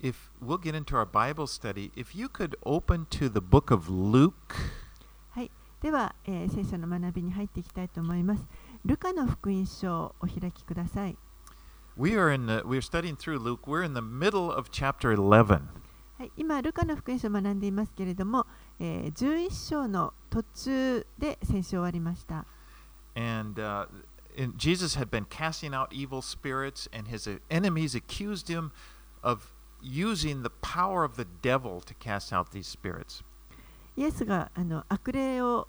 if we'll get into our Bible study, if you could open to the book of Luke. はい、では、えー聖書の学びに入っていきたいと思います。ルカの福音書をお開きください。 We are in the we're studying through Luke. We're in the middle of chapter 11. はい、今、ルカの福音書を学んでいますけれども、えー11章の途中で先週終わりました。 And uh, and Jesus had been casting out evil spirits, and his uh, enemies accused him of using the power of the devil to cast out these spirits. イエスがあの悪霊を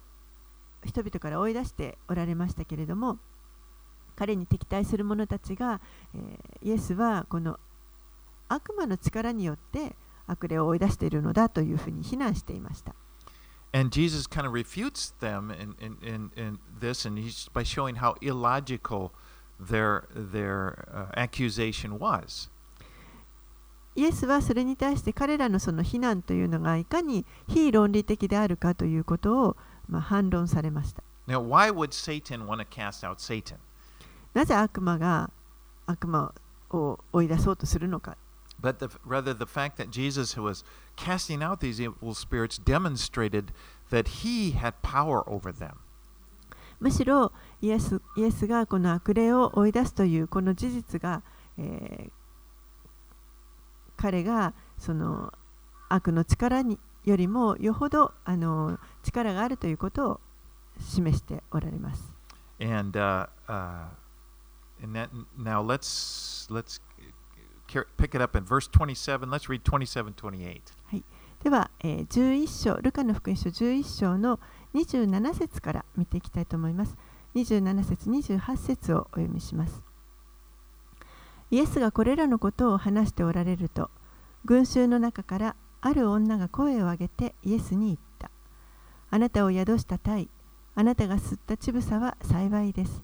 人々から追い出しておられましたけれども、彼に敵対する者たちが、えーイエスはこの悪魔の力によって悪霊を追い出しているのだというふうに非難していました。 And Jesus kind of refutes them in, in, in, in this, and he's by showing how illogical their their uh, accusation was. イエスはそれに対して彼らのその非難というのがいかに非論理的であるかということを、まあ、反論されました。Now, why would Satan want to cast out Satan? なぜ悪魔が悪魔を追い出そうとするのか。But the, rather, the fact that Jesus was casting out these evil spirits demonstrated that he had power over them. むしろイエスイエスがこの悪霊を追い出すというこの事実が、えー彼がその悪の力によりもよほどあの力があるということを示しておられます。And uh, uh, and that, now let's let's pick it up in verse 27. Let's read 27, 28. では、えー11章、ルカの福音書11章の27節から見ていきたいと思います。27節、28節をお読みします。イエスがこれらのことを話しておられると、群衆の中からある女が声を上げてイエスに言った。あなたを宿した体、あなたが吸った乳房は幸いです。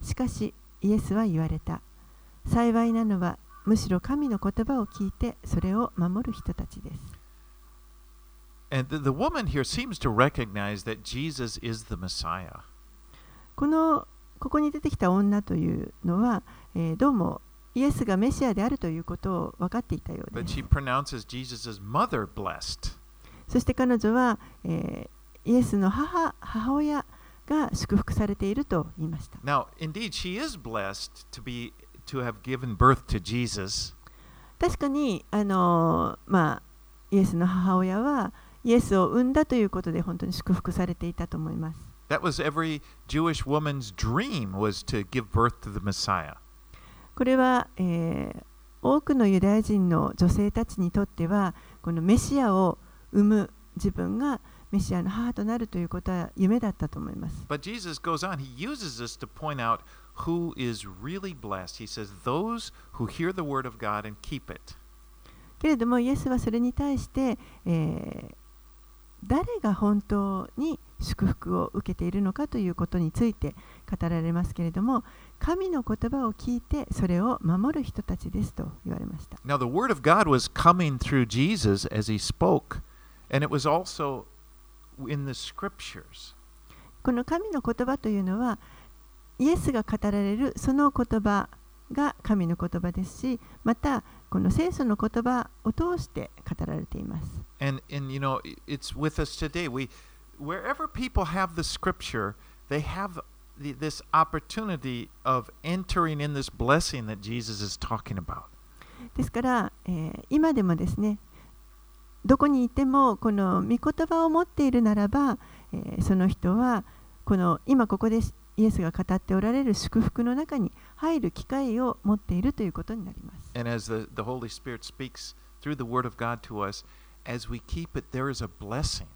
しかし、イエスは言われた。幸いなのは、むしろ神の言葉を聞いてそれを守る人たちです。And the, the woman here seems to recognize that Jesus is the Messiah. このここに出てきた女というのは、えーどうもイエスがメシアであるということを分かっていたようです.そして彼女は、えーイエスの母母親が祝福されていると言いました。Now, indeed, she is blessed to be to have given birth to Jesus. 確かに、あのーまあ、イエスの母親はイエスを産んだということで本当に祝福されていたと思います。That was every Jewish woman's dream was to give birth to the Messiah. これは、えー多くのユダヤ人の女性たちにとってはこのメシアを産む自分がメシアの母となるということは夢だったと思います。But Jesus goes on, he uses this to point out who is really blessed. He says, Those who hear the word of God and keep it. けれどもイエスはそれに対して、えー誰が本当に祝福を受けているのかということについて語られますけれども神の言葉を聞いてそれを守る人たちですと言われました。Now, the word of God was coming through Jesus as he spoke, and it was also in the scriptures. この神の言葉というのはイエスが語られるその言葉が神の言葉ですしまたこの聖書の言葉を通して語られています。And, and you know, it's with us today. We, wherever people have the scripture, they have the, this opportunity of entering in this blessing that Jesus is talking about. ですから、えー今でもですねどこにいてもこの御言葉を持っているならば、えーその人はこの今ここでイエスが語っておられる祝福の中に入る機会を持っているということになります。And as the, the Holy Spirit speaks through the Word of God to us, as we keep it, there is a blessing.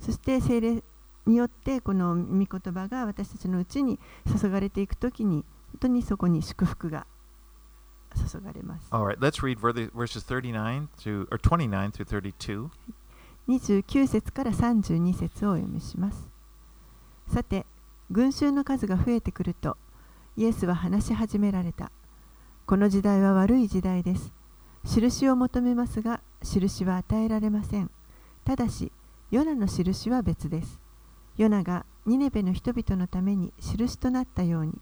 そして聖霊によってこの御言葉が私たちのうちに注がれていくときに本当にそこに祝福が注がれます。All right, let's read verse- verses 39 through or 29 through 32. 29節から32節をお読みします。さて、群衆の数が増えてくると、イエスは話し始められた。この時代は悪い時代です。印を求めますが、印は与えられません。ただし、ヨナの印は別です。ヨナがニネベの人々のために印となったように、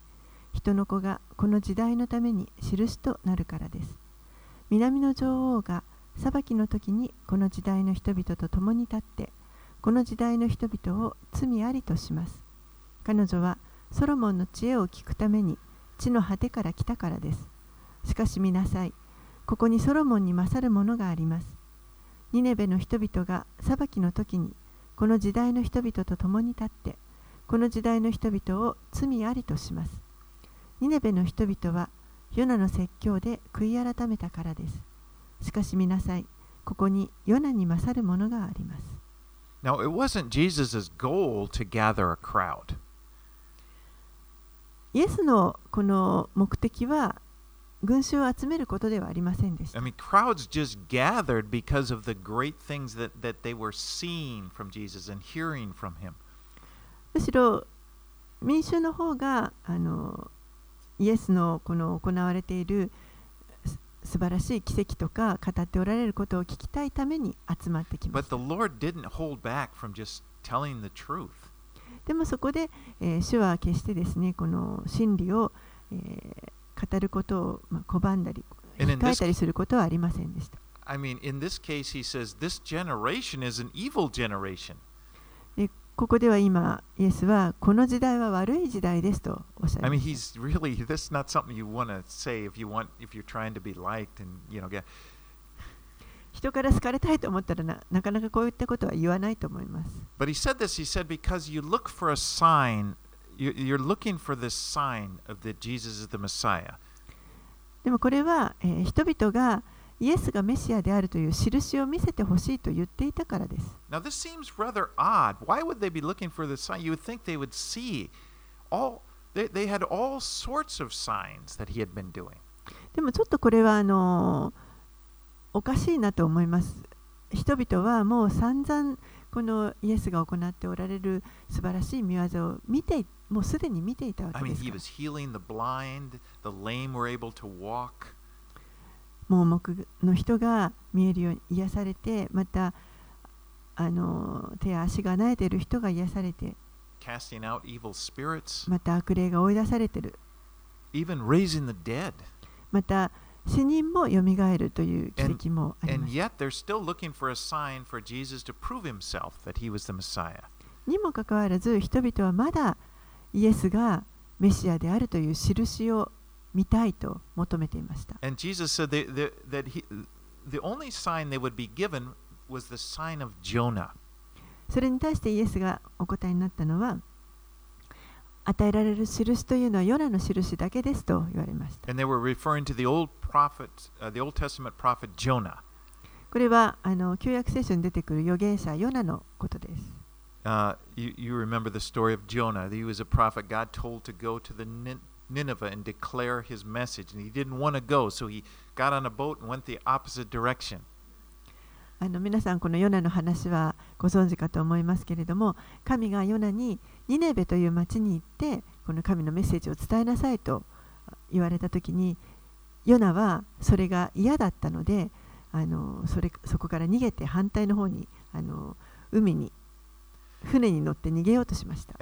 人の子がこの時代のために印となるからです。南の女王が裁きの時にこの時代の人々と共に立ってこの時代の人々を罪ありとします。彼女はソロモンの知恵を聞くために地の果てから来たからです。しかし見なさいここにソロモンに勝るものがあります。ニネベの人々が裁きの時にこの時代の人々と共に立ってこの時代の人々を罪ありとします。ニネベの人々はヨナの説教で悔い改めたからです。しかし見なさいここにヨナに勝るものがあります。Now, it wasn't Jesus' goal to gather a crowd. イエスのこの目的は群衆を集めることではありませんでした。むしろ民衆の方があのイエスの,この行われている素晴らしい奇跡とか語っておられることを聞きたいために集まってきまし。でもそこで、えー、主は決してですね、この真理を、えー語ることを、まあ、拒んだり控えたりすることはありませんでした。I mean, in this case, he says, This generation is an evil generation. でここでは今イエスはこの時代は悪い時代ですとおっしゃい I ま mean, した。he's really, this is not something you want to say if you want, if you're trying to be liked and, you know, get, 人から好かれたいと思ったらななかなかこういったことは言わないと思います。But he said this, he said, because you look for a sign, you're looking for this sign of that Jesus is the Messiah. でもこれは、えー人々がイエスがメシアであるという印を見せてほしいと言っていたからです。Now, this seems rather odd. Why would they be looking for the sign? You would think they would see all, they, they had all sorts of signs that he had been doing. でもちょっとこれはあのーおかしいなと思います。人々はもう散々このイエスが行っておられる素晴らしい見業を見てもうすでに見ていたわけです。もう目の人が見えるように癒されて、またあの手や足が慣れている人が癒されて、Casting out evil spirits. また悪霊が追い出されている。Even raising the dead. また死人もよみがえるという奇もあります。And, and にもかかわらず、人々はまだ、イエスがメシアであるという印を見たいと求めていました。それに対してイエスがお答えになったのは、与えられる印というのはヨナの印だけですと言われました。これはあの旧約聖書に出てくる預言者ヨナのことです。Uh, you, you remember the story of Jonah. He was a prophet God told to go to the Nin- Nineveh and declare his message, and he didn't want to go, so he got on a boat and went the opposite direction. あの皆さんこのヨナの話はご存知かと思いますけれども神がヨナにニネベという町に行ってこの神のメッセージを伝えなさいと言われた時にヨナはそれが嫌だったのであのそれそこから逃げて反対の方にあの海に船に乗って逃げようとしました。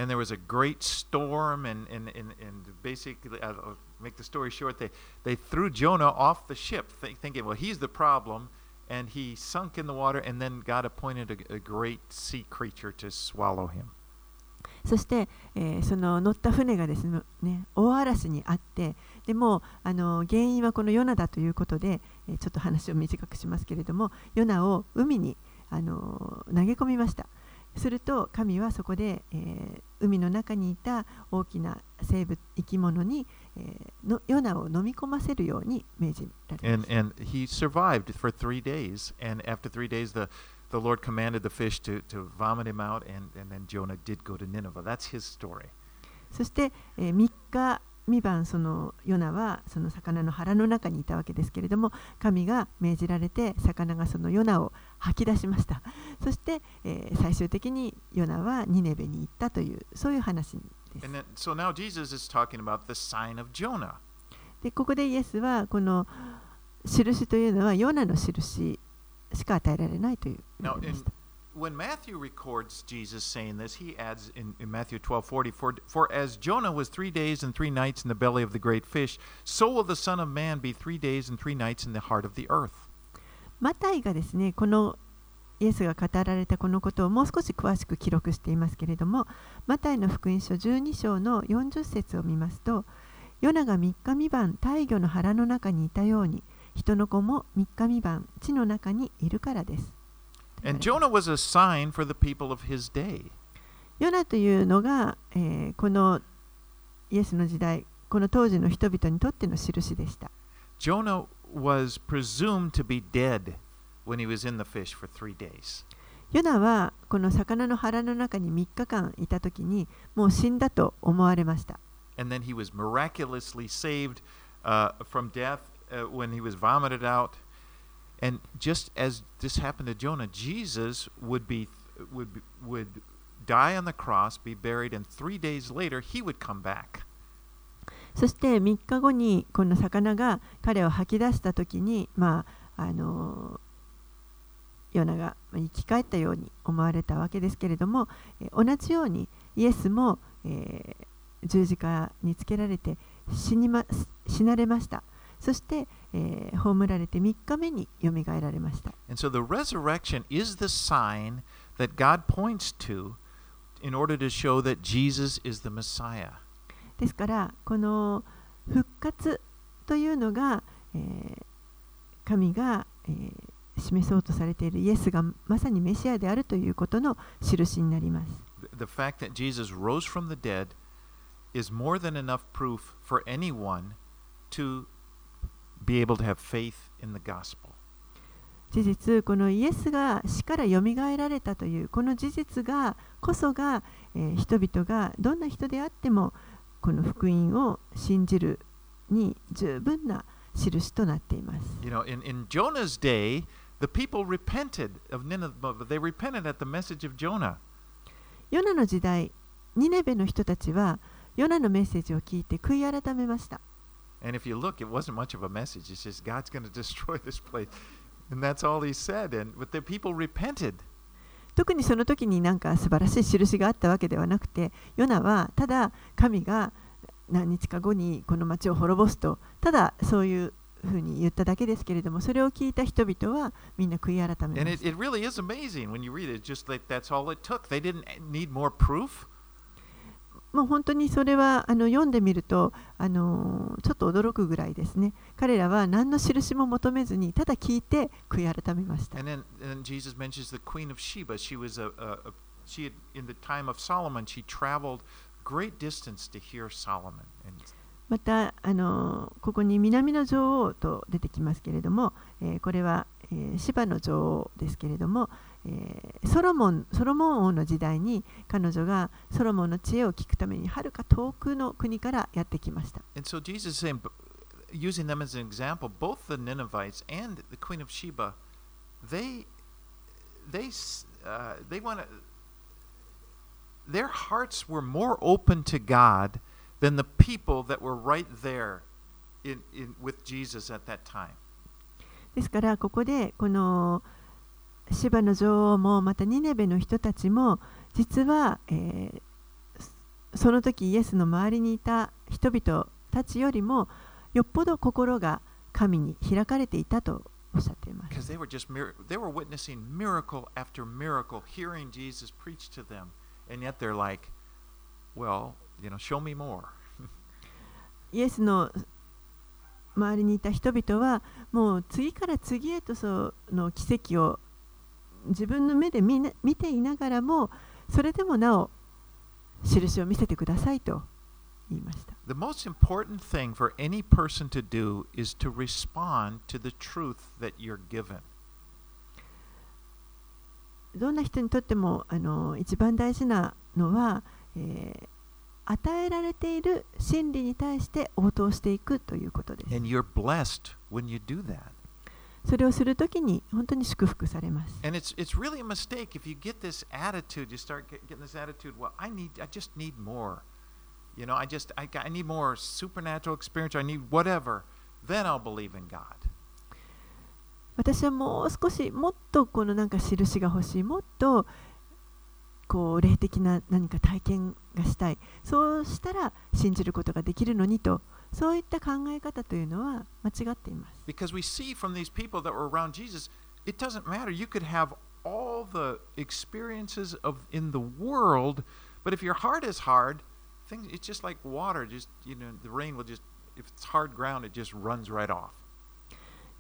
そして、えー、その乗った船がですね、大嵐にあって、でもあの原因はこのヨナだということで、えー、ちょっと話を短くしますけれども、ヨナを海にあの投げ込みました。すると神はそこで、えー海の中にいた大きな生物生き物に、えーのヨナを飲み込ませるように命じられま And, した and he survived for three days. And after three days, the, the Lord commanded the fish to, to vomit him out, and, and then Jonah did go to Nineveh. That's his story. そして、え3日三晩そのヨナはその魚の腹の中にいたわけですけれども神が命じられて魚がそのヨナを吐き出しました。そして、えー最終的にヨナはニネベに行ったというそういう話です。Then, so. でここでイエスはこの印というのはヨナの印しか与えられないという Now, in, した when Matthew records Jesus saying this, he adds in, in Matthew 12 40, for, for as Jonah was three days and three nights in the belly of the great fish, so will the Son of Man be three days and three nights in the heart of the earth. マタイがですねこのイエスが語られたこのことをもう少し詳しく記録していますけれどもマタイの福音書12章の40節を見ますとヨナが3日3晩大魚の腹の中にいたように人の子も3日3晩地の中にいるからです。And Jonah was a sign for the people of his day. ヨナというのが、えー、このイエスの時代、この当時の人々にとっての印でした。Jonah was presumed to be dead when he was in the fish for three days. ヨナはこの魚の腹の中に3日間いたときにもう死んだと思われました。And then he was miraculously saved、uh, from death、uh, when he was vomited out. And just as this happened to Jonah, Jesus would be would would die on the cross, be buried, and three days later he would come back. そして3日後にこの魚が彼を吐き出した時に、まあ、あのヨナが生き返ったように思われたわけですけれども、同じようにイエスも、えー、十字架につけられて死に、ま、死なれました。そして、葬られて3日目によみがえられました。ですから、この復活というのが、神が、示そうとされているイエスがまさにメシアであるということの印になります。Be able to have faith in the gospel. 事実、このイエスが死からよみがえられたというこの事実がこそが、えー、人々がどんな人であってもこの福音を信じるに十分な印となっています。You know, in, in Jonah's day, the people repented of Nineveh, they repented at the message of Jonah. ヨナの時代、ニネベの人たちはヨナのメッセージを聞いて悔い改めました。And if you look, it wasn't much of a message. It's just God's going to destroy this place. And that's all he said. And but the people repented. 特にその時になんか素晴らしい印があったわけではなくて、ヨナはただ神が何日か後にこの町を滅ぼすと、ただそういうふうに言っただけですけれども、それを聞いた人々はみんな悔い改めました。 もう本当にそれはあの読んでみるとあのちょっと驚くぐらいですね。彼らは何の印も求めずにただ聞いて悔い改めました。また、あのここに南の女王と出てきますけれども、え、これは、えー、の女王ですけれども、えー、ソロモンソロモン王の時代に彼女がソロモンの知恵を聞くためにはるか遠くの国からやってきました。And so Jesus saying, using them as an example, both the Ninevites and the Queen of Sheba, they, they, uh, they want to, their hearts were more open to God than the people that were right there in, in, with Jesus at that time. ですからここでこの芝の女王もまたニネベの人たちも実は、その時イエスの周りにいた人々たちよりもよっぽど心が神に開かれていたとおっしゃっています。イエスの周りにいた人々はもう次から次へとその奇跡を自分の目で見見ていながらもそれでもなお印を見せてくださいと言いました。The most important thing for any person to do is to respond to the truth that you're given. どんな人にとってもあの一番大事なのは、えー、与えられている真理に対して応答していくということです。And you're blessed when you do that. それをするときに本当に祝福されます。私はもう少しもっとこのなんか印が欲しいもっとこう霊的な何か体験がしたいそうしたら信じることができるのにと。そういった考え方というのは間違っています。Because we see from these people that were around Jesus, it doesn't matter. You could have all the experiences of in the world, but if your heart is hard, things it's just like water. Just you know, the rain will just if it's hard ground, it just runs right off.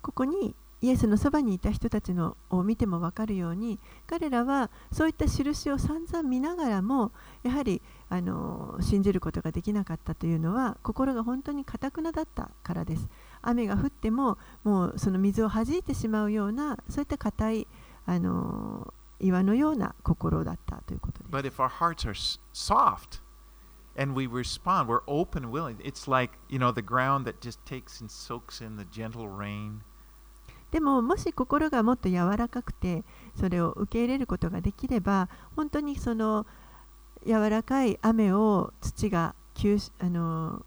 ここにイエスのそばにいた人たちのを見ても分かるように彼らはそういった印を散々見ながらもやはりあの信じることができなかったというのは心が本当にかたくなだったからです雨が降ってももうその水を弾いてしまうようなそういった硬いあの岩のような心だったということです But if our hearts are soft and we respond, we're open and willing. It's like, you know, the ground that just takes and soaks in the gentle rain. でももし心がもっと柔らかくてそれを受け入れることができれば本当にその柔らかい雨を土が吸収あの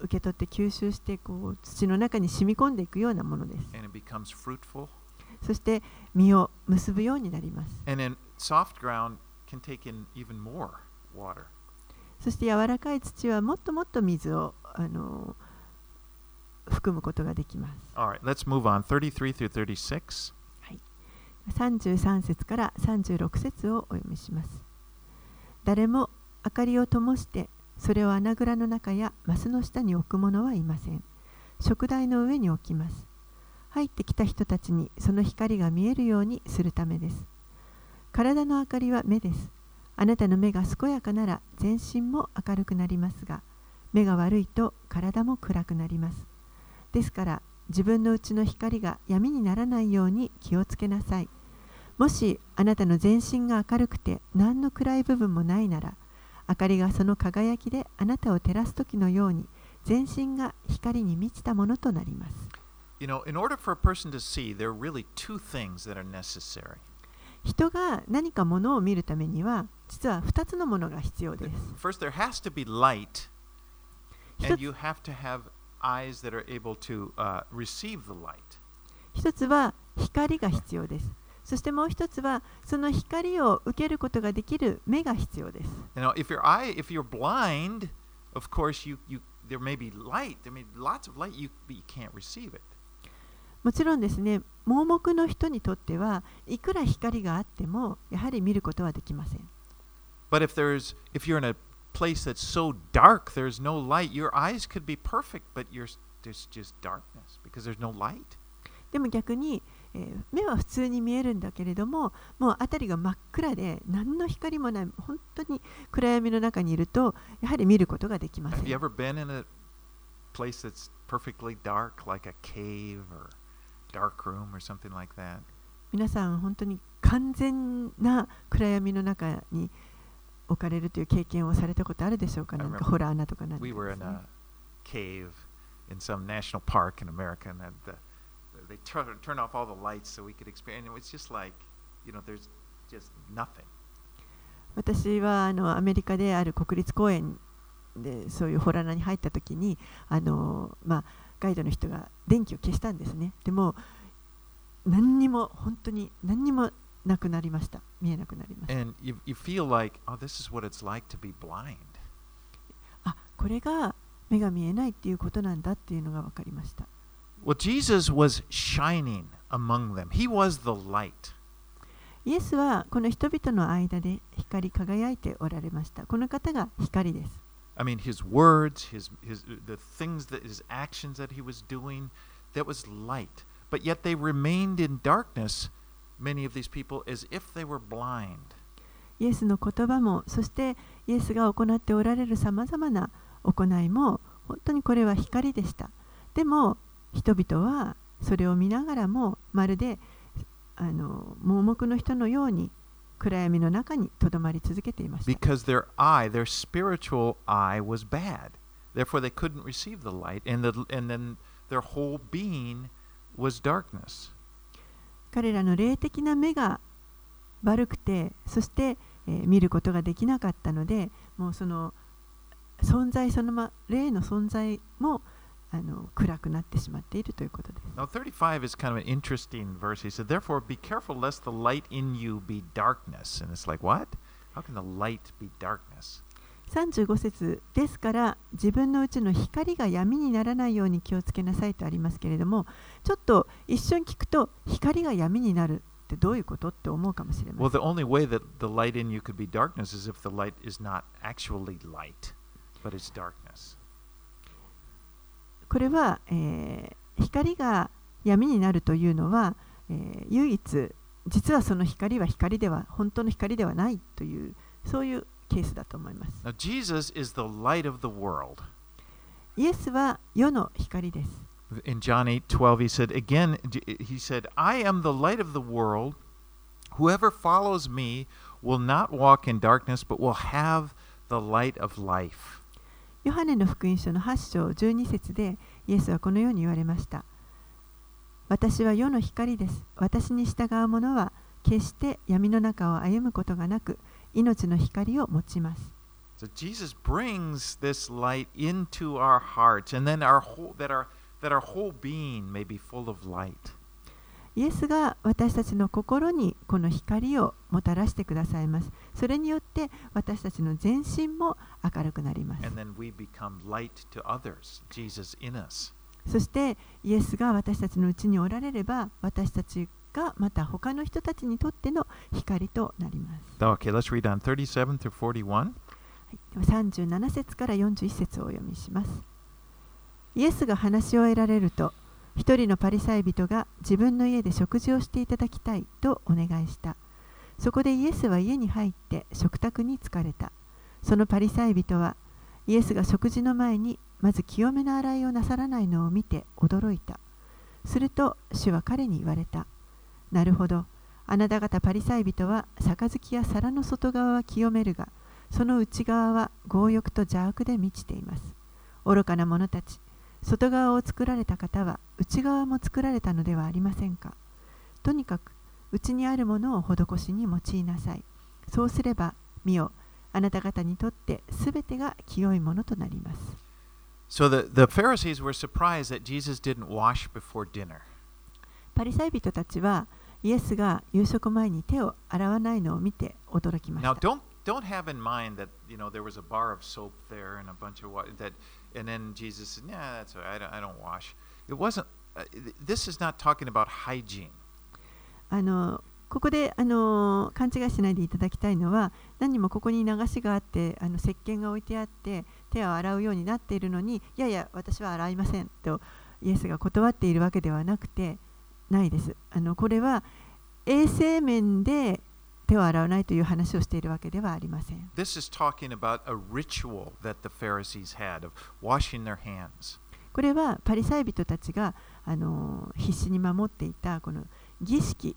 受け取って吸収してこう土の中に染み込んでいくようなものです.そして実を結ぶようになります.そして柔らかい土はもっともっと水をあの含むことができます All right, let's move on. 33 through 36. 33節から36節をお読みします。誰も明かりを灯して、それを穴蔵の中やマスの下に置く者はいません。食台の上に置きます。入ってきた人たちにその光が見えるようにするためです。体の明かりは目です。あなたの目が健やかなら全身も明るくなりますが、目が悪いと体も暗くなります。ですから、自分のうちの光が闇にならないように気をつけなさい。もしあなたの全身が明るくて何の暗い部分もないなら、明かりがその輝きであなたを照らすときのように、全身が光に満ちたものとなります。人が何かものを見るためには、実は2つのものが必要です。1つは光が必要です。そしてもう一つは、その光を受けることができる目が必要です。Know, if your eye, if you're blind, of course, you, you there may be light. There may be lots of light, you but you can't receive it. もちろんですね、盲目の人にとってはいくら光があっても、やはり見ることはできません。But if there's if you're in a place that's so dark, there's no light. Your eyes could be perfect, but you're, there's just darkness because there's no light. でも逆に、目は普通に見えるんだけれども、もう辺りが真っ暗で、何の光もない、本当に暗闇の中にいると、やはり見ることができません。皆さん、本当に完全な暗闇の中に置かれるという経験をされたことあるでしょうか、なかホラー穴とか、私はアメリカである国立公園でそういうホラーナに入った時にガイドの人が電気を消したんですね。でも何にも本当に何にもなくなりました。見えなくなりました。あこれが目が見えないっていうことなんだっていうのが分かりました。Well, Jesus was shining among them, He was the light. イエスはこの人々の間で光り輝いておられましたこの方が光です I mean, his words, his, his, the things that his actions that he was doing, that was light. But yet they remained in darkness, many of these people, as if they were blind. イエスの言葉もそしてイエスが行っておられるさまざまな行いも本当にこれは光でしたでも 人々はそれを見ながらもまるであの盲目の人のように暗闇の中にとどまり続けていました because their eye, their spiritual eye, was bad. Therefore, they couldn't receive the light, and, the, and then their whole being was darkness. 彼らの霊的な目が悪くてそして、えー見ることができなかったのでもうその存在そのま霊の存在もあの暗くなってしまっているということです Now, 35 is kind of an interesting verse. He said, Therefore, be careful lest the light in you be darkness. And it's like, what? How can the light be darkness? 35節ですから自分のうちの光が闇にならないように気をつけなさいとありますけれどもちょっと一瞬聞くと光が闇になるってどういうことって思うかもしれま Well, せん。the only way that the light in you could be darkness is if the light is not actually light, but it's darkness. これは、えー光が闇になるというのは、えー唯一実はその光は光では本当の光ではないというそういうケースだと思います。Now, Jesus is the light of the world. イエスは世の光です。In John 8 12, he said, again, he said, I am the light of the world. Whoever follows me will not walk in darkness, but will have the light of life. ヨハネの福音書の8章12節でイエスはこのように言われました。私は世の光です。私に従う者は決して闇の中を歩むことがなく命の光を持ちます。So Jesus brings this light into our hearts, and then our whole, that our that our whole being may be full of light. イエスが私たちの心にこの光をもたらしてくださいます。それによって私たちの全身も明るくなります。そしてイエスが私たちのうちにおられれば私たちがまた他の人たちにとっての光となります。Okay, let's read on 37 through 41. はい、では37節から41節をお読みします。イエスが話を得られると、一人のパリサイ人が自分の家で食事をしていただきたいとお願いした。そこでイエスは家に入って食卓に疲れた。そのパリサイ人はイエスが食事の前にまず清めの洗いをなさらないのを見て驚いた。すると主は彼に言われた。なるほど。あなた方パリサイ人は杯や皿の外側は清めるが、その内側は強欲と邪悪で満ちています。愚かな者たち、外側を作られた方は内側も作られたのではありませんか。とにかく内にあるものを施しに用いなさい。そうすれば、見よ、あなた方にとってすべてが清いものとなります。So the, the Pharisees were surprised that Jesus didn't wash before dinner. パリサイ人たちはイエスが夕食前に手を洗わないのを見て驚きまし Now た。don't don't have in mind that you know there was a bar of soap there and a bunch of water that and then Jesus said, "Yeah, that's all right. I don't, I don't wash." It wasn't uh, th- this is not talking about hygiene. あのここであの勘違いしないでいただきたいのは何もここに流しがあってあの石鹸が置いてあって手を洗うようになっているのにいやいや私は洗いませんとイエスが断っているわけではなくてないですあのこれは衛生面で手を洗わないという話をしているわけではありません。これはパリサイ人たちがあの必死に守っていたこの儀式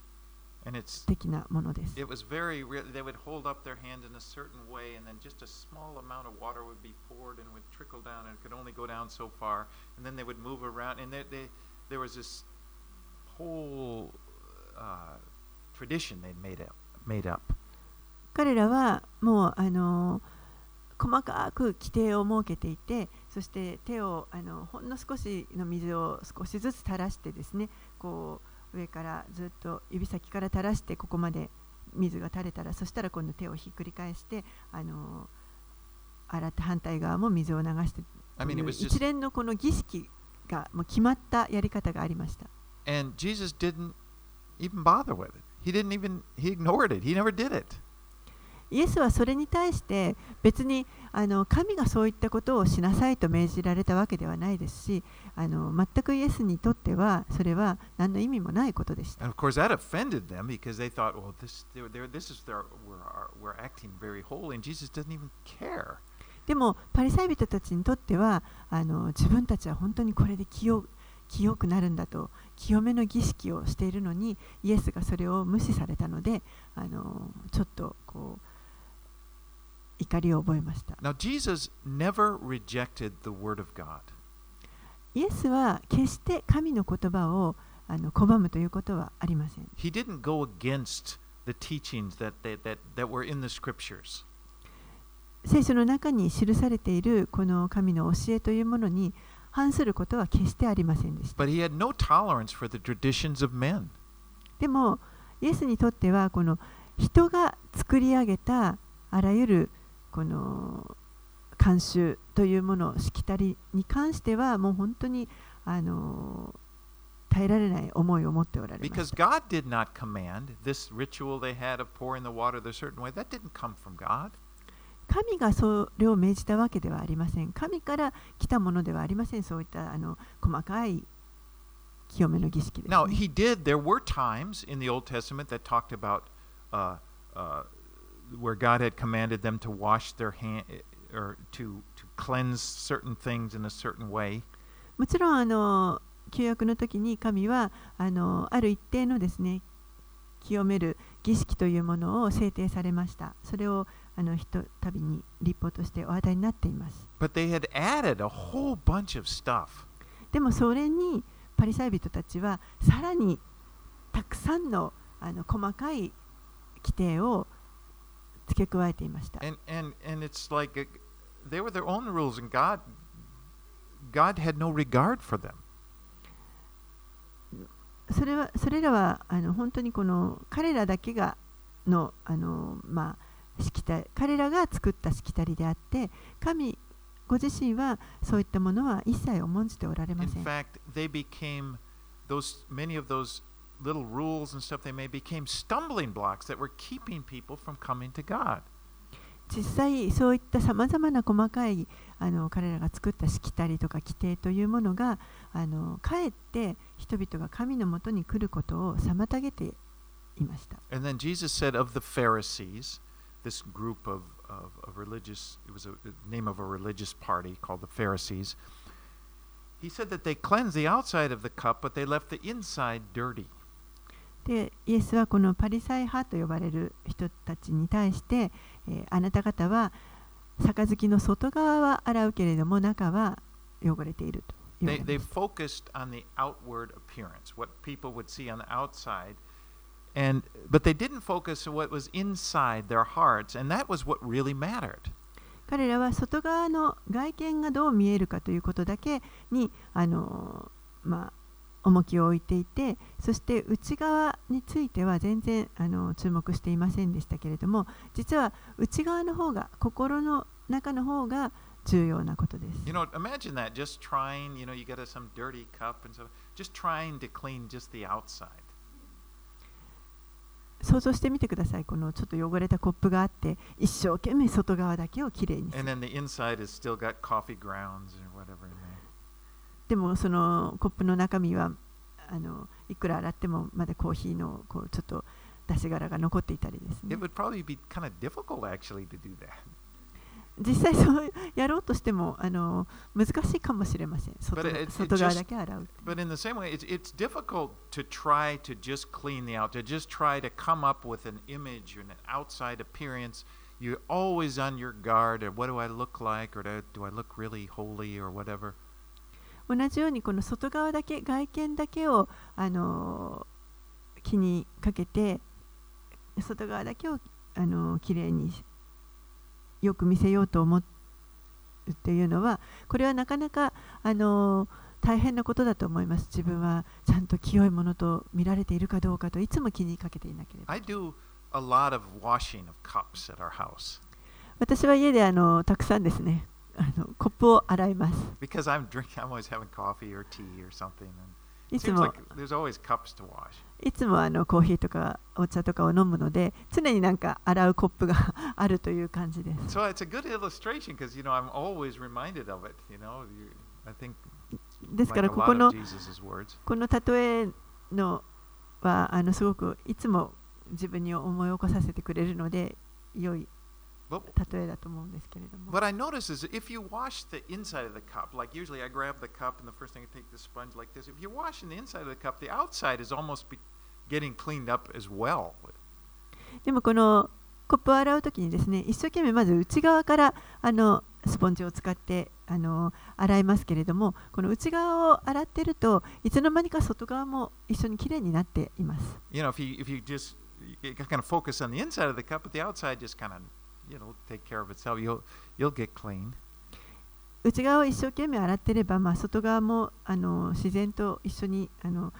的なものです。Made up. 彼らはもうあの細かく規定を設けていてそして手をあのほんの少しの水を少しずつ垂らしてですねこう上からずっと指先から垂らしてここまで水が垂れたらそしたら今度手をひっくり返してあの洗って反対側も水を流して一連のこの儀式がもう決まったやり方がありました。and Jesus didn't even bother with it. イエスはそれに対して別に神がそういったことをしなさいと命じられたわけではないですし全くイエスにとってはそれは何の意味もないことでした。でもパリサイ人たちにとっては自分たちは本当にこれで,清くなるんだと清めの儀式をしているのにイエスがそれを無視されたのであのちょっとこう怒りを覚えました。Now, Jesus never rejected the Word of God. イエスは決して神の言葉をあの拒むということはありません。He didn't go against the teachings that, they, that, that were in the Scriptures. 聖書の中に記されているこの神の教えというものに反することは決してありませんでした。でも、イエスにとっては、この人が作り上げたあらゆるこの慣習というものを、しきたりに関しては、もう本当にあの耐えられない思いを持っておられる。神がそれを命じたわけではありません神から来たものではありませんそういったあの細かい清めの儀式です Now, ね、he did, there were times in the Old Testament that talked about uh, uh, where God had commanded them to wash their hand or to, to cleanse certain things in a certain way. もちろんあの旧約の時に神はあのある一定のですね清める儀式というものを制定されましたそれをあの人旅に立法としてお話題になっています。But they had added a whole bunch of stuff. でもそれにパリサイ人たちはさらにたくさんの,あの細かい規定を付け加えていました。それはそれらはあの本当にこの彼らだけがの,あの、まあしきた彼らが作ったしきたりであって神ご自身はそういったものは一切重んじておられま In せん。fact, they became those many of those little rules and stuff they made became stumbling blocks that were keeping people from coming to God. 実際そういったさまざまな細かいあの彼らが作ったしきたりとか規定というものがあのかえって人々が神のもとに来ることを妨げていました。And then Jesus said of the Pharisees, this group of, of, of religious, it was a the name of a religious party called the Pharisees. He said that they cleansed the outside of the cup, but they left the inside dirty. でイエスはこのパリサイ派と呼ばれる人たちに対して、えーあなた方は杯の外側は洗うけれども中は汚れていると言わ They, れ they ます focused on the outward appearance, what people would see on the outside. And, but they didn't focus on what was inside their hearts, and that was what really mattered. 彼らは外側の外見がどう見えるかということだけにあのーまあ重きを置いていてそして内側については全然あの注目していませんでしたけれども実は内側の方が心の中の方が重要なことです。You know, imagine that just trying, you know, you get some dirty cup and stuff, just trying to clean just the outside. 想像してみてください。このちょっと汚れたコップがあって、一生懸命外側だけをきれいにする。でもそのコップの中身はあのいくら洗ってもまだコーヒーのこうちょっと出し柄が残っていたりですね。実際そうやろうとしてもあの難しいかもしれません外外側だけ洗う But in the same way, it's, it's difficult to try to just clean the out, to just try to come up with an image and an outside appearance. You're always on your guard, or what do I look like, or do, do I look really holy, or whatever. 同じようにこの外側だけ外見だけをあの気にかけて外側だけをあのきれいによく見せようと思うていうのはこれはなかなかあの大変なことだと思います。自分はちゃんと清いものと見られているかどうかといつも気にかけていなければ。私は家であのたくさんですね。あのコップを洗います。いつもあのコーヒーとかお茶とかを飲むので常になんか洗うコップがあるという感じです So it's a good illustration because you know I'm always reminded of it. You know, you, I think ですからここの.この例えのはあのすごくいつも自分に思い起こさせてくれるので良い例えだと思うんですけれども what I notice is if you wash the inside of the cup, like usually I grab the cup and the first thing I take the sponge like this. If you're washing the inside of the cup, the outside is almost getting cleaned up as well. でもこのコップを洗うときにですね一生懸命まず内側からあのスポンジを使ってあの洗いますけれどもこの内側を洗ってるといつの間にか外側も一緒にきれいになっています You know, if you if you just kind of focus on the inside of the cup, but the outside just kind of you know take care of itself, you'll you'll get clean. 内側を一生懸命洗ってれば、まあ、外側もあの自然と一緒にあの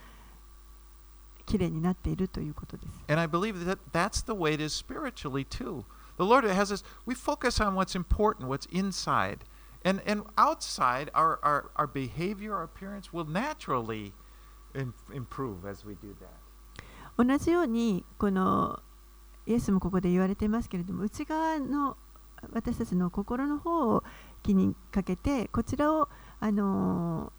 きれになっているということです。同じようにこのイエスもここで言われていますけれども内側の私たちの心の方を気にかけてこちらをあの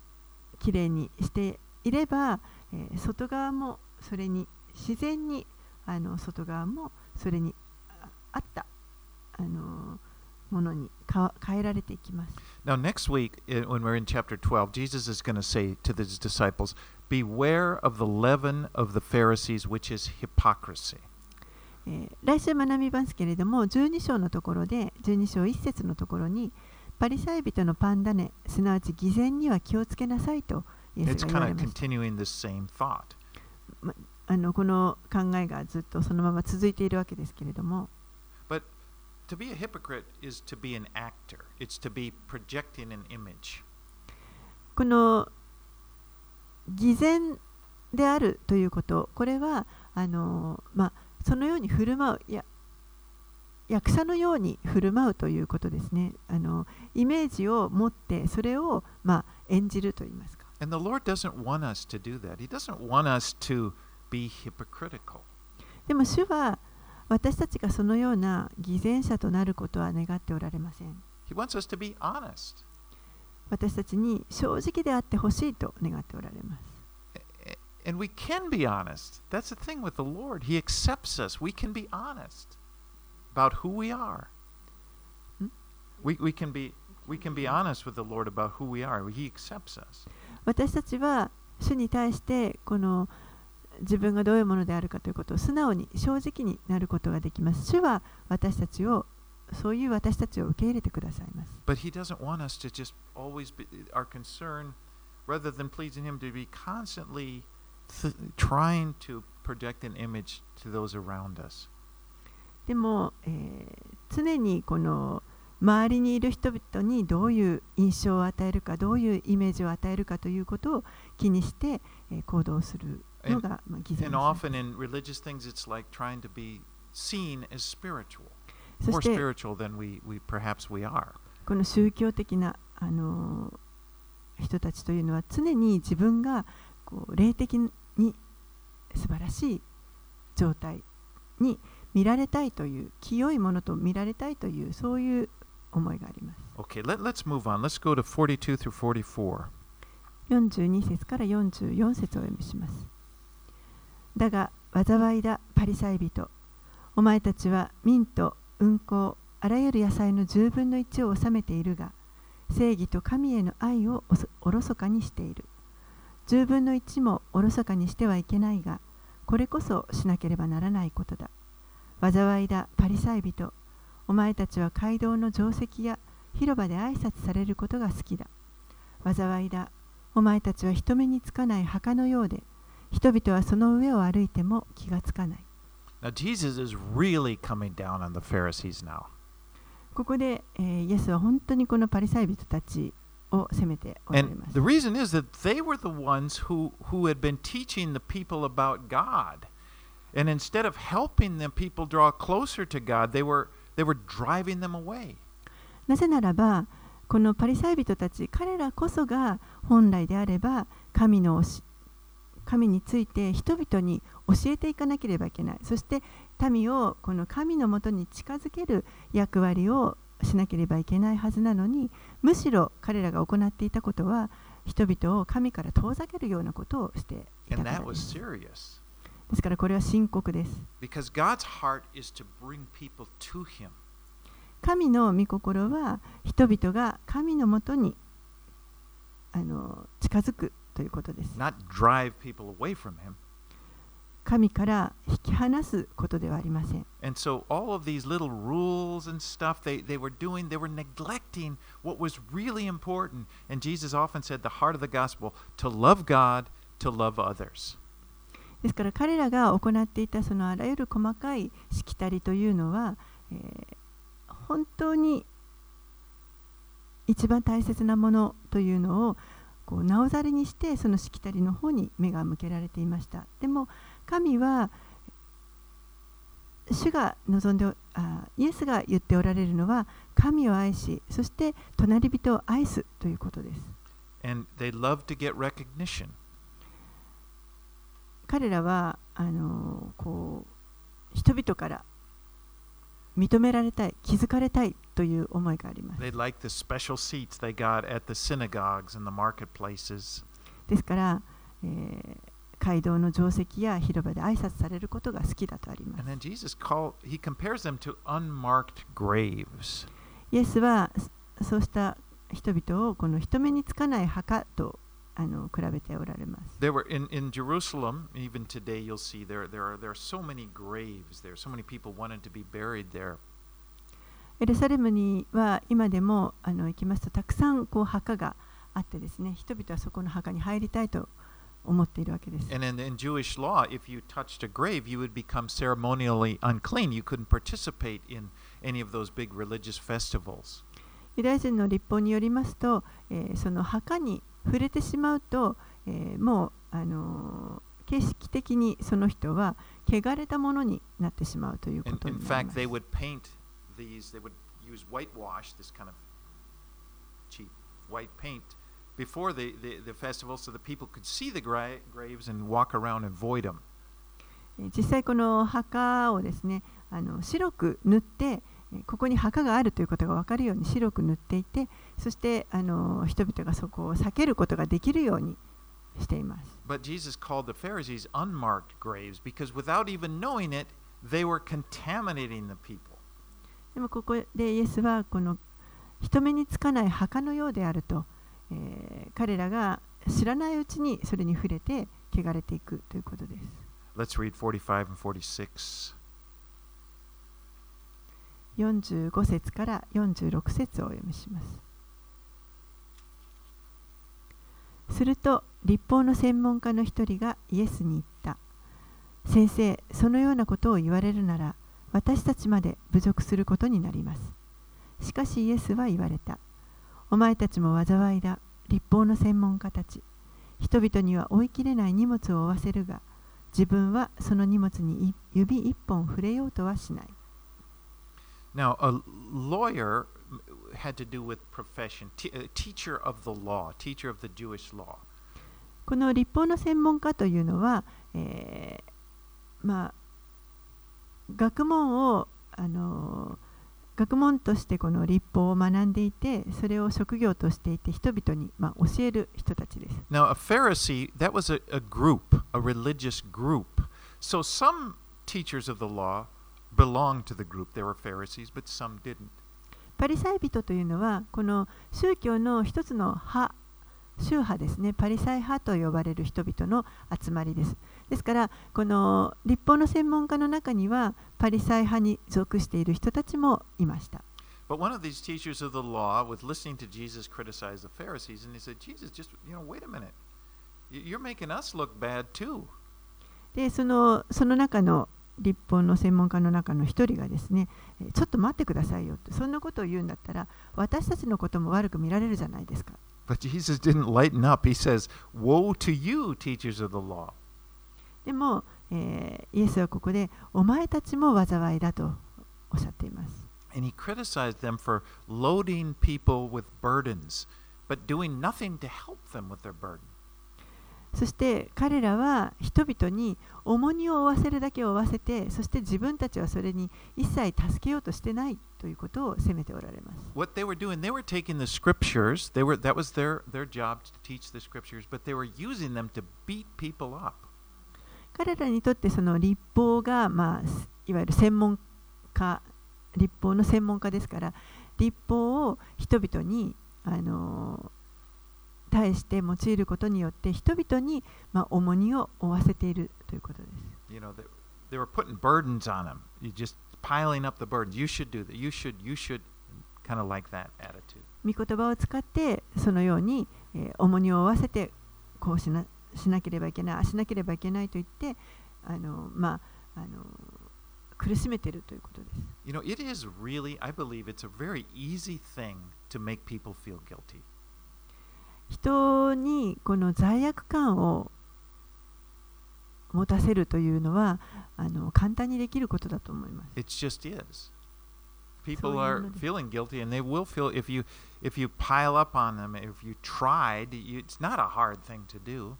きれいにしていれば、え、外側もそれに自然にあの外側もそれにあ合ったあのものにか変えられていきます。Now, next week, when we're in chapter 12, Jesus is going to say to his disciples, Beware of the leaven of the Pharisees, which is hypocrisy. えー来週学びますけれども12章のところで12章1節のところにパリサイ人のパンダネすなわち偽善には気をつけなさいとイエ It's スが言わ kind れ of ました continuing this same thought. あのこの考えがずっとそのまま続いているわけですけれども。ヒポクリットとは、この偽善であるということ、これはあの、まあ、そのように振る舞う、や役者のように振る舞うということですね。あのイメージを持って、それを、まあ、演じると言いますか。And the Lord doesn't want us to do that. He doesn't want us to be hypocritical. でも主は私たちがそのような偽善者となることは願っておられません He wants us to be honest. 私たちに正直であってほしいと願っておられます And we can be honest. That's the thing with the Lord. He accepts us. We can be honest about who we are. Hmm? We, we can be we can be honest with the Lord about who we are. He accepts us. 私たちは主に対してこの自分がどういうものであるかということを素直に正直になることができます。主は私たちをそういう私たちを受け入れてくださいます。でも、えー、常にこの周りにいる人々にどういう印象を与えるかどういうイメージを与えるかということを気にして、え、行動する。のが偽善です。Like、そして、この宗教的なあの人たちというのは常に自分がこう霊的に素晴らしい状態に見られたいという、清いものと見られたいという、そういう思いがあります。Okay, let's move on. Let's go to 42 through 44. 42節から44節をお読みします。だが災いだパリサイ人。お前たちはミント運行あらゆる野菜の10分の1を収めているが正義と神への愛をおろそかにしている。10分の1もおろそかにしてはいけないがこれこそしなければならないことだ。災いだパリサイ人。お前たちは街道の定石や広場で挨拶されることが好きだ。災いだお前たちは人目につかない墓のようで人々はその上を歩いても気がつかない Now, Jesus is really coming down on the Pharisees now. ここで、えーイエスは本当にこのパリサイ人たちを責めておられ And ます the reason is that they were the ones who, who had been teaching the people about God. And instead of helping the people draw closer to God, they were, they were driving them away. なぜならばこのパリサイ人たち彼らこそが本来であれば神の教し神について人々に教えていかなければいけない。そして民をこの神のもとに近づける役割をしなければいけないはずなのにむしろ彼らが行っていたことは人々を神から遠ざけるようなことをしていたからです。ですからこれは深刻です.神の御心は人々が神のもとにあの近づくということです not drive people away from him. 神から引き離すことではありません And so all of these little rules and stuff they, they were doing, they were neglecting what was really important. And Jesus often said the heart of the gospel to love God, to love others. ですから彼らが行っていたそのあらゆる細かいしきたりというのは、えー本当に一番大切なものというのをこうなおざりにしてそのしきたりの方に目が向けられていましたでも神は主が望んであイエスが言っておられるのは神を愛しそして隣人を愛すということです And they loved to get recognition. 彼らはあのこう人々から認められたい、気づかれたいという思いがあります。ですから、えー、会堂の定石や広場で挨拶されることが好きだとあります。イエスはそうした人々をこの人目につかない墓とあの比べておられます。There were in, in Jerusalem, even today you'll see there there are there are so many graves there. So many people wanted to be buried there. エルサレムには今でもあの行きますとたくさんこう墓があってですね人々はそこの墓に入りたいと思っているわけです。And in, in Jewish law, if you touched a grave, you would become ceremonially unclean. You couldn't participate in any of those big religious festivals. ユダヤ人の立法によりますと、えーその墓に触れてしまうと、えーもう、あのー形式的にその人は汚れたものになってしまうということになります before the, the, the festival so that people could see the gra- graves and walk around and void them. えー実際この墓をですねあの白く塗ってえーここに墓があるということが分かるように白く塗っていてそしてあの人々がそこを避けることができるようにしています。But Jesus called the Pharisees unmarked graves because without even knowing it, they were contaminating the people. でもここでイエスはこの人目につかない墓のようであると、えー彼らが知らないうちにそれに触れて汚れていくということです。Let's read 45 and 46. 45節から46節をお読みします。すると立法の専門家の一人がイエスに言った。先生、そのようなことを言われるなら私たちまで侮辱することになります。しかしイエスは言われた。お前たちも災いだ。立法の専門家たち。人々には追いきれない荷物を負わせるが、自分はその荷物に指一本触れようとはしない。Now, a lawyer had to do with profession, te- a teacher of the law, teacher of the Jewish law. この立法の専門家というのは、えーまあ、学問をあの学問としてこの立法を学んでいてそれを職業としていて人々に、まあ、教える人たちです。 Now, a Pharisee, that was a, a group, a religious group. So some teachers of the law belonged to the group. There were Pharisees, but some didn't. パリサイ人というのはこの宗教の一つの派宗派ですねパリサイ派と呼ばれる人々の集まりですですからこの立法の専門家の中にはパリサイ派に属している人たちもいました But one of these teachers of the law was listening to Jesus criticize the Pharisees, and he said, Jesus, just, you know, wait a minute. You're making us look bad too. でそのその中の立法の専門家の中の一人がですねえーちょっと待ってくださいよとそんなことを言うんだったら私たちのことも悪く見られるじゃないですか But Jesus didn't lighten up. He says, Woe to you, teachers of the law. でも、えーイエスはここでお前たちも災いだとおっしゃっています And he criticized them for loading people with burdens, but doing nothing to help them with their burden. そして彼らは人々に重荷を負わせるだけを負わせてそして自分たちはそれに一切助けようとしてないということを責めておられます What they were doing, they were taking the scriptures, they were that was their, their job to teach the scriptures, but they were using them to beat people up. 彼らにとってその立法が、まあ、すいわゆる専門家立法の専門家ですから立法を人々にあの対して用いることによって人々に、まあ、重荷を負わせているということです。You know, they, they were putting burdens on them. You just piling up the burdens. You should do that. You should, you should, kind of like that attitude. 御言葉を使ってそのように、えー重荷を負わせてこうしなしなければいけないしなければいけないと言ってあの、まあ、あの苦しめているということです。You know, it is really, I believe it's a very easy thing to make people feel guilty. 人にこの罪悪感を持たせるというのはあの簡単にできることだと思います。It just is. People are feeling guilty, and they will feel if you if you pile up on them, if you tried, you, it's not a hard thing to do.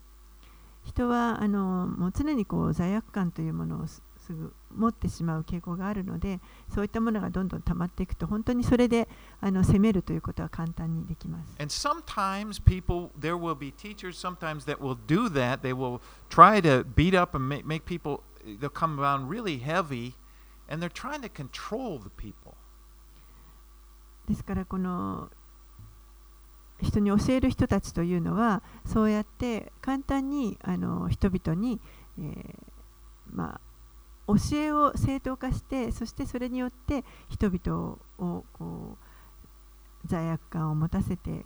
人はあのもう常にこう罪悪感というものをすぐ持ってしまう傾向があるのでそういったものがどんどん溜まっていくと本当にそれであの責めるということは簡単にできます。ですからこの人に教える人たちというのはそうやって簡単にあの人々に、えー、まあ教えを正当化してそしてそれによって人々をこう罪悪感を持たせて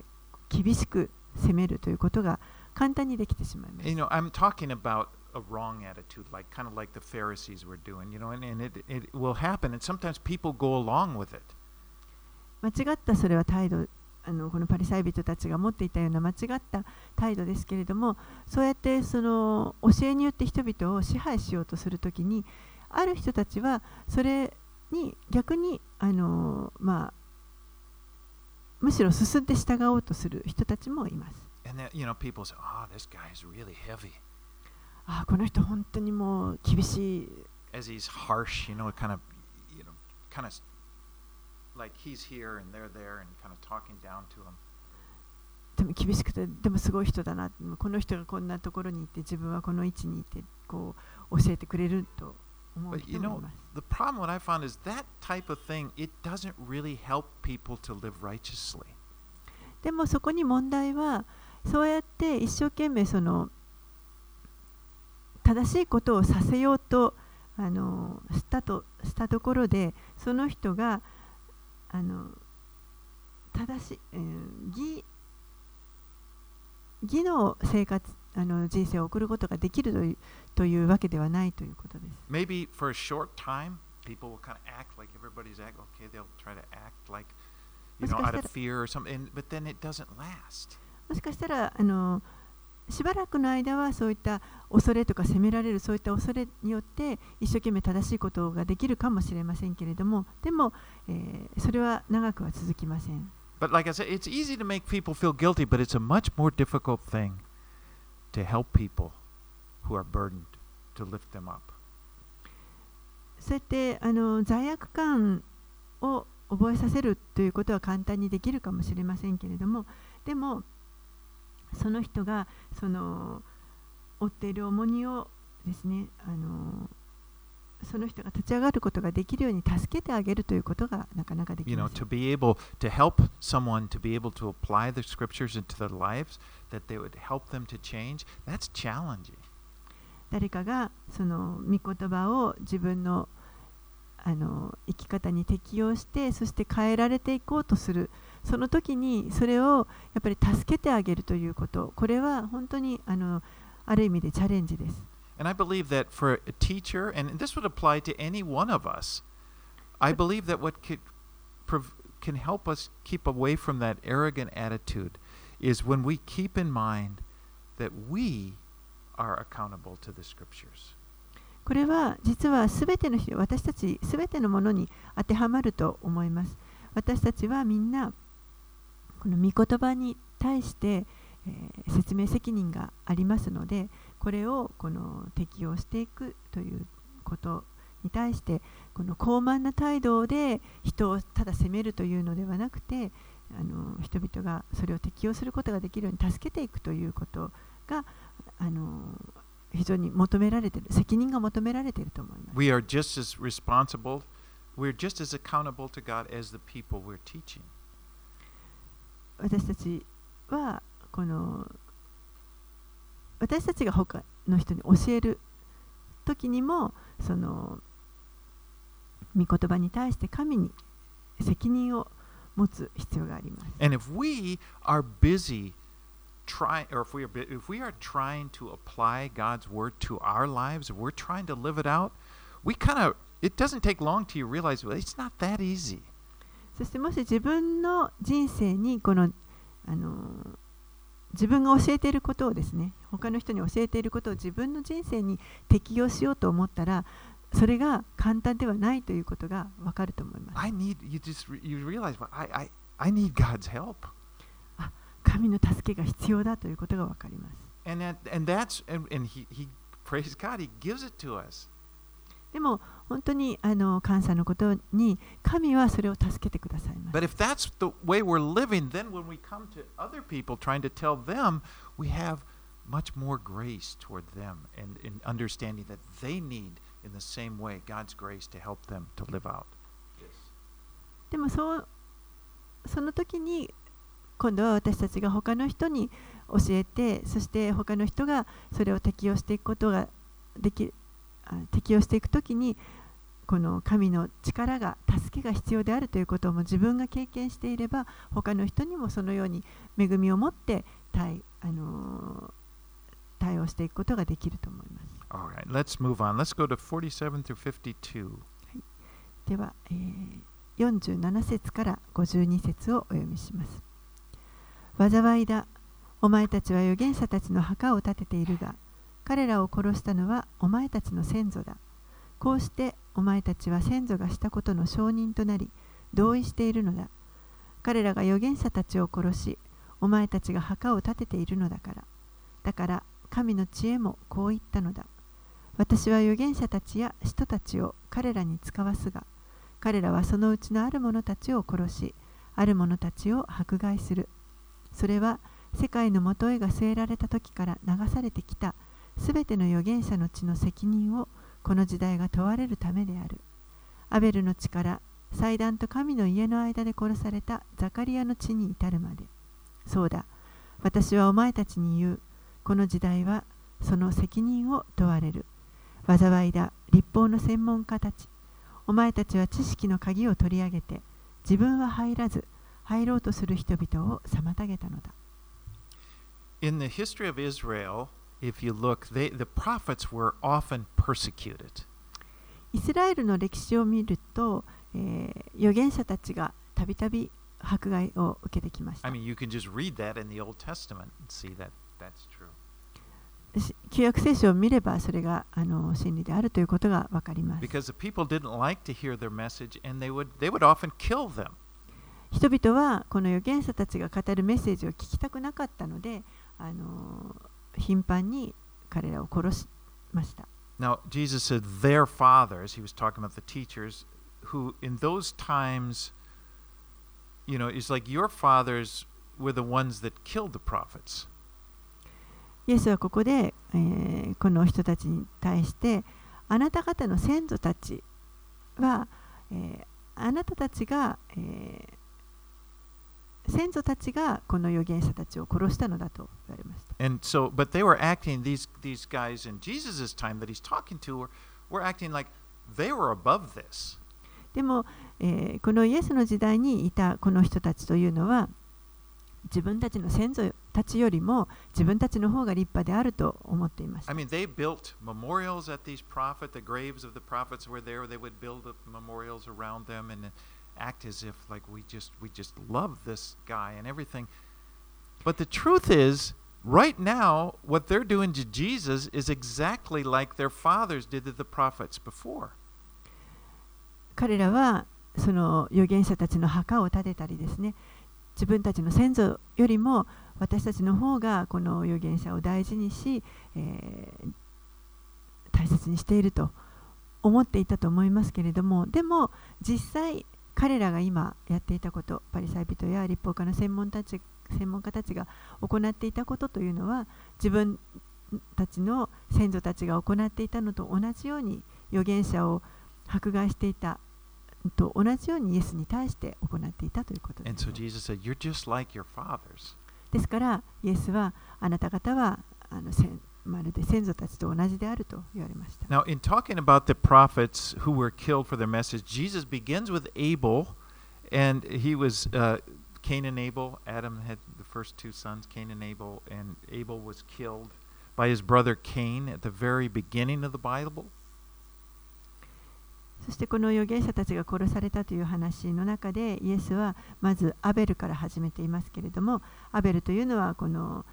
厳しく責めるということが簡単にできてしまいます You。know, I'm talking about a wrong attitude, like kind of like the Pharisees were doing, you know, and, and it, it will happen. And sometimes people go along with it. 間違ったそれは態度あのこのパリサイ人たちが持っていたような間違った態度ですけれどもそうやってその教えによって人々を支配しようとするときにある人たちはそれに逆にあの、まあ、むしろ進んで従おうとする人たちもいます。That, you know, say, oh, really あこの人本当にもう厳しい As he's harsh, you know, kind of, you know, kind of like he's here and they're there and kind of talking down to him. でも厳しくてでもすごい人だなこの人がこんなところにいて自分はこの位置にいてこう教えてくれると思う But you 人もい know, ます。the problem what I found is that type of thing, it doesn't really help people to live righteously. でもそこに問題はそうやって一生懸命その正しいことをさせようとあのしたとしたところでその人があの正しい、えー義義の生活あの人生を送ることができるというというわけではないということです。Maybe for a short time, people will kind of act like everybody's act. Okay, they'll try to act like, you know, out of fear or something. But then it doesn't last. もしかしたらあのしばらくの間はそういった恐れとか責められるそういった恐れによって一生懸命正しいことができるかもしれませんけれどもでも、えーそれは長くは続きません But like I said, it's easy to make people feel guilty, but it's a much more difficult thing to help people who are burdened to lift them up. そうやってあの罪悪感を覚えさせるということは簡単にできるかもしれませんけれどもでもその人がその負っている重荷をですねあのその人が立ち上がることができるように助けてあげるということがなかなかでき You ま know, せ to ん。be able to help someone to be able to apply the scriptures into their lives, that they would help them to change, that's challenging. 誰かがその御言葉を自分のあの生き方に適用してそして変えられていこうとするその時にそれをやっぱり助けてあげるということこれは本当にあのある意味でチャレンジです。And I believe that for a teacher, and this would apply to any one of us, I believe that what could, can help us keep away from that arrogant attitude is when we keep in mind that we are accountable to the scriptures. これは実はすべての人私たちすべてのものに当てはまると思います。私たちはみんなこの御言葉に対して、えー説明責任がありますのでこれをこの適用していくということに対してこの高慢な態度で人をただ責めるというのではなくてあの人々がそれを適用することができるように助けていくということがあの非常に求められている責任が求められていると思います。We are just as responsible, we're just as accountable to God as the people we're teaching. 私たちはこの私たちが他の人に教える時にもその御言葉に対して神に責任を持つ必要があります。And if we are busy trying, or if we are, if we are trying to apply God's word to our lives, we're trying to live it out, we kind of, it doesn't take long till you realize well, it's not that easy. そしてもし自分の人生にこのあの自分が教えていることをですね他の人に教えていることを自分の人生に適用しようと思ったらそれが簡単ではないということがわかると思います。I need, you just, you realize, I, I, I need God's help. 神の助けが必要だということがわかります。And that, and that's and, and he, he praise God, he gives it to us. でも本当にあの感謝のことに神はそれを助けてくださいます。But if that's the way we're living, then when we come to other people trying to tell them, we have much more grace toward them and in understanding that they need in the same way God's grace to help them to live out. でもそうその時に今度は私たちが他の人に教えてそして他の人がそれを適用していくことができあ適用していく時にこの神の力が助けが必要であるということをも自分が経験していれば他の人にもそのように恵みを持って対,、あのー対応していくことができると思います。Right, let's move on. Let's go to 47 through 52. では、えー47節から52節をお読みします。災いだ、お前たちは預言者たちの墓を建てているが、彼らを殺したのはお前たちの先祖だ。こうしてお前たちは先祖がしたことの証人となり、同意しているのだ。彼らが預言者たちを殺し、お前たちが墓を建てているのだから。だから神の知恵もこう言ったのだ。私は預言者たちや人たちを彼らに使わすが、彼らはそのうちのある者たちを殺し、ある者たちを迫害する。それは世界の元へが据えられた時から流されてきたすべての預言者の血の責任をこの時代が問われるためである。アベルの血から祭壇と神の家の間で殺されたザカリアの血に至るまで。そうだ、私はお前たちに言う。この時代はその責任を問われる。災いだ、立法の専門家たち。お前たちは知識の鍵を取り上げて、自分は入らず、入ろうとする人々を妨げたのだ。In the history of Israel, if you look, they, the prophets were often persecuted. イスラエルの歴史を見ると、えー預言者たちがたびたび迫害を受けてきました I。mean, you can just read that in the Old Testament and see that that's true. し旧約聖書を見ればそれがあの真理であるということがわかります。Because the people didn't like to hear their message and they would they would often kill them. 人々はこの預言者たちが語るメッセージを聞きたくなかったので、あの頻繁に彼らを殺しました。Now, Jesus said their fathers, he was talking about the teachers, who in those times, you know, it's like your fathers were the ones that killed the prophets. イエスはここで、え、この人たちに対してあなた方の先祖たちは、え、あなたたちが、え、先祖たちがこの預言者たちを殺したのだと言われました。でも、この人、え、このイエスの時代にいたこの人たちというのは、自分たちの先祖たちよりも自分たちの方が立派であると思っていました I。mean, they built memorials at these prophets, the graves of the prophets were there. They would build up memorials around them and act as if like we just we just love this guy and everything. But the truth is, right now, what they're doing to Jesus is exactly like their fathers did to the prophets before. 彼らはその預言者たちの墓を建てたりですね自分たちの先祖よりも私たちの方がこの預言者を大事にし、えー大切にしていると思っていたと思いますけれどもでも実際彼らが今やっていたことパリサイ人や立法家の専門たち専門家たちが行っていたことというのは自分たちの先祖たちが行っていたのと同じように預言者を迫害していたと同じようにイエスに対して行っていたということです。so。Jesus said, You're just like your fathers. ですから、イエスはあなた方はあのせんまるで先祖たちと同じであると言われました。 Now, in talking about the prophets who were killed for their message, Jesus begins with Abel, and he was uh, Cain and Abel. Adam had the first two sons, Cain and Abel, and Abel was killed by his brother Cain at the very beginning of the Bible. そしてこの預言者たちが殺されたという話の中でイエスはまずアベルから始めていますけれどもアベルというのはこの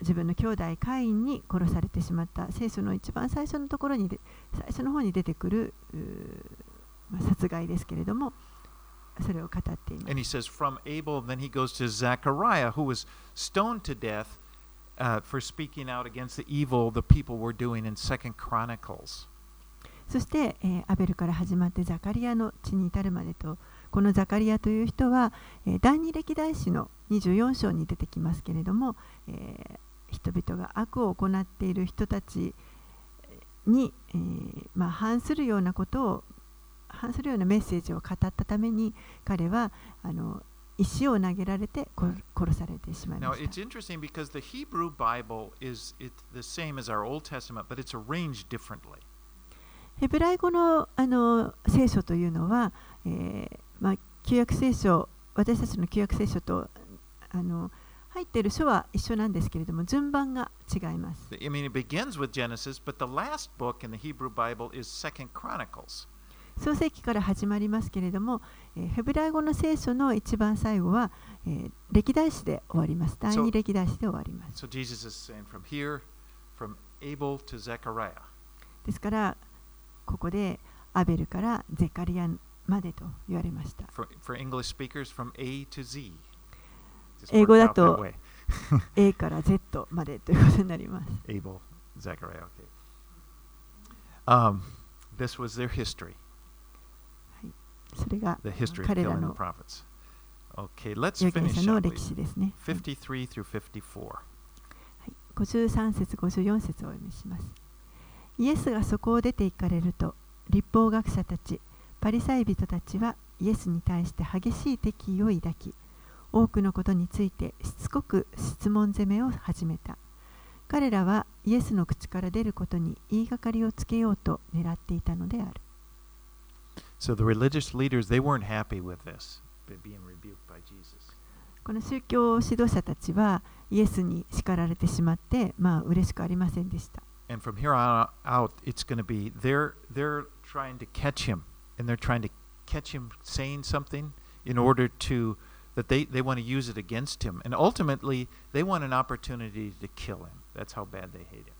自分の兄弟カインに殺されてしまった聖書の一番最初のところに最初の方に出てくるまあ殺害ですけれどもそれを語っています And he says, from Abel, then he goes to Zechariah, who was stoned to death uh, for speaking out against the evil the people were doing in Second Chronicles. そして、えーアベルから始まってザカリアの地に至るまでとこのザカリアという人は、えー第二歴代史の24章に出てきますけれども、えー人々が悪を行っている人たちに、えーまあ、反するようなことを反するようなメッセージを語ったために彼はあの石を投げられて殺されてしまい Now it's。interesting because the Hebrew Bible is it, the same as our Old Testament, but it's arranged differently. ヘブライ語のあの聖書というのは、えーまあ、旧約聖書私たちの旧約聖書とあの入っている書は一緒なんですけれども順番が違います。I mean, it begins with Genesis, but the last book in the Hebrew Bible is Second Chronicles. 創世記から始まりますけれども、えーヘブライ語の聖書の一番最後は、えー歴代史で終わります。第二歴代史で終わります。So Jesus is saying from here, from Abel to Zechariah. ですから、ここでアベルからゼカリアまでと言われました。For, for English speakers, from A to Z. 英語だと. A から Z までということになります。Abel, Zechariah. Okay. Um, this was their history, それが彼らの. Okay, let's finish 者の.歴史ですね。53 through 54. はい、53節54節をお読みします。イエスがそこを出て行かれると、立法学者たち、パリサイ人たちはイエスに対して激しい敵意を抱き、多くのことについてしつこく質問攻めを始めた。彼らはイエスの口から出ることに言いがかりをつけようと狙っていたのである。So the religious leaders, they weren't happy with this, be- being rebuked by Jesus. この宗教指導者たちはイエスに叱られてしまって、まあ嬉しくありませんでした。And from here on out, it's going to be they're they're trying to catch him, and they're trying to catch him saying something in order to that they they want to use it against him, and ultimately they want an opportunity to kill him. That's how bad they hate him.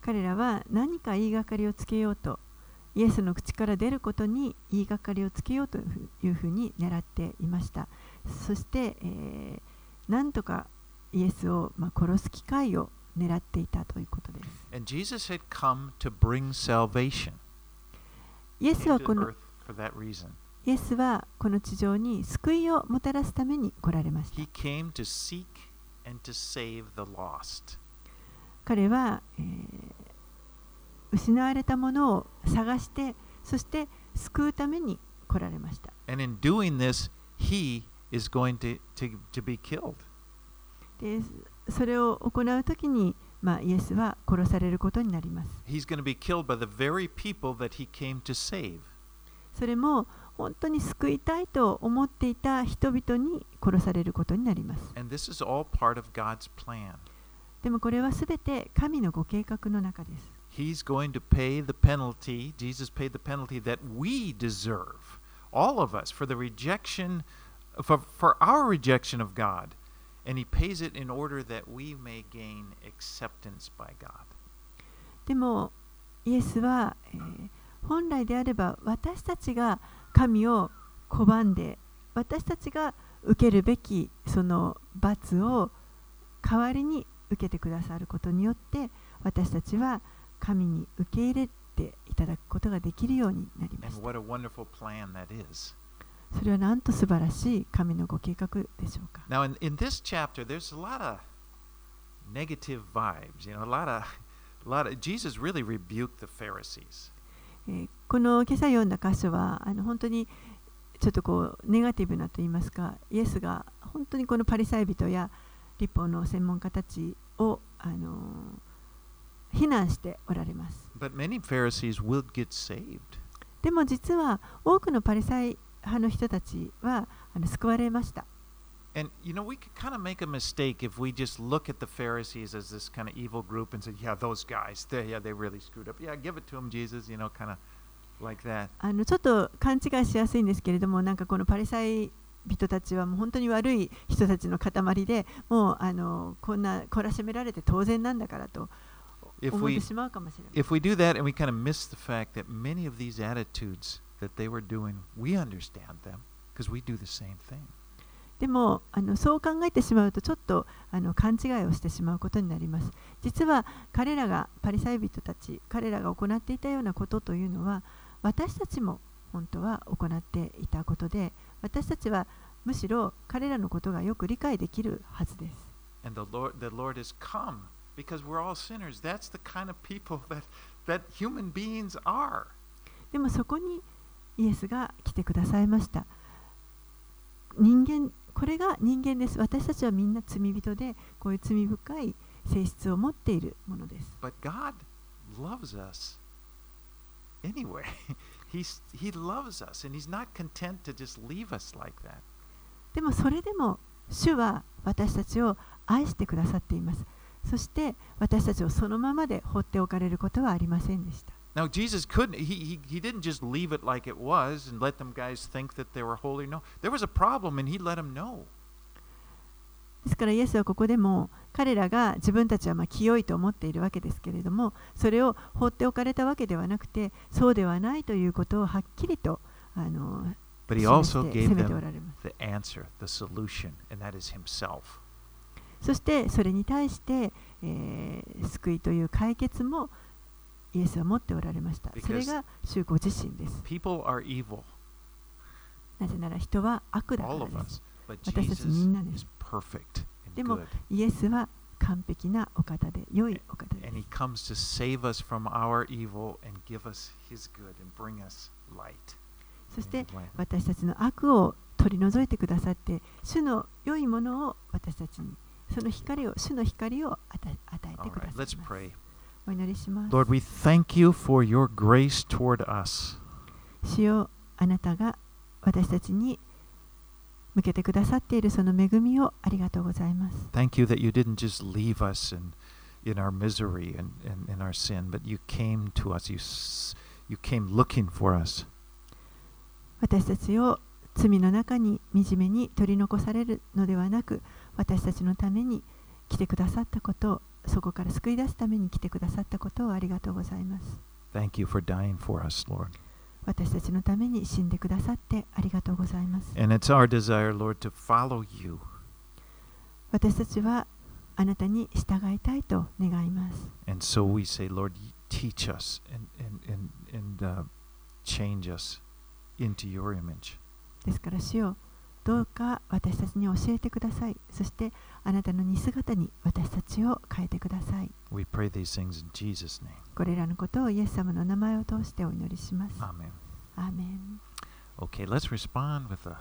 彼らは何か言いがかりをつけようとイエスの口から出ることに言いがかりをつけようというふうに狙っていましたそして、えーなんとかイエスを、まあ、殺す機会を 狙っていたということです。イエスはこの,イエスはこの地上に救いをもたらすために来られました。彼は、えー、失われたものを探して、そして救うために来られました。でそれを行うときに、まあ、イエスは殺されることになります。He's going to be killed by the very people that he came to save. それも本当に救いたいと思っていた人々に殺されることになります。And this is all part of God's plan. でもこれはすべて神のご計画の中です。He's going to pay the penalty, Jesus paid the penalty that we deserve, all of us, for the rejection, for, for our rejection of God. And he pays it in order that we may gain acceptance by God. でもイエスは、えー本来であれば私たちが神を拒んで私たちが受けるべきその罰を代わりに受けてくださることによって私たちは神に受け入れていただくことができるようになりまし And たそれはなんと素晴らしい神のご計画でしょうか？Now, この今朝読んだ箇所はあの本当にちょっとこうネガティブなと言いますか、イエスが本当にこのパリサイ人や立法の専門家たちをあの非難しておられます。でも実は多くのパリサイ人派の人たちはあの救われました And you know, we could kind of make a mistake if we just look at the Pharisees as this kind of evil group and say, "Yeah, those guys, they, yeah, they really screwed up. Yeah, give it to them, Jesus." You know, kind of like that. あのちょっと勘違いしやすいんですけれどもなんかこのパリサイ人たちはもう本当に悪い人たちの塊でもうあのこんな懲らしめられて当然なんだからと If 思って we しまうかもしれない。if we do that and we kind of miss the fact that many of these attitudes でもあの、そう考えてしまうと、ちょっとあの勘違いをしてしまうことになります。実は、彼らが、パリサイ人たち、彼らが行っていたようなことというのは、私たちも本当は行っていたことで、私たちはむしろ彼らのことがよく理解できるはずです。でも、そこに、イエスが来てくださいました。人間これが人間です。私たちはみんな罪人でこういう罪深い性質を持っているものです。But God loves us anyway. He's, he loves us and He's not content to just leave us like that. でもそれでも主は私たちを愛してくださっています。そして私たちをそのままで放っておかれることはありませんでした Now, Jesus couldn't, he, he, he didn't just leave it like it was and let them guys think that they were holy. No, there was a problem and he let them know. ですからイエスはここでも彼らが自分たちはまあ清いと思っているわけですけれどもそれを放っておかれたわけではなくてそうではないということをはっきりとあの But he also て gave 責めてお them られます the answer, the solution, and that is himself. そしてそれに対して、えー救いという解決もイエスは持っておられました。それが主ご自身です。なぜなら人は悪だからです。私たちみんなです。でもイエスは完璧なお方で、良いお方です。そして私たちの悪を取り除いてくださって、主の良いものを私たちに、その光を、主の光を与えてくださいます。お祈りします。Lord, we thank you for your grace toward us. 主よあなたが私たちに向けてくださっているその恵みをありがとうございます。Thank you that you didn't just leave us in, in our misery and, and in our sin, but you came to us. You, you came looking for us. 私たちを罪の中に惨めに取り残されるのではなく、私たちのために来てくださったことを、そこから救い出すために来てくださったことをありがとうございます。Thank you for dying for us, Lord. 私たちのために死んでくださってありがとうございます。And it's our desire, Lord, to follow you. 私たちはあなたに従いたいと願います。And so we say, Lord, teach us and, and, and, and uh, change us into your image. ですから主よどうか私たちに教えてください。そしてあなたの似姿に私たちを変えてください。We pray these things in Jesus' name. これらのことをイエス様の名前を通してお祈りします。Amen. アーメン Okay, let's respond with a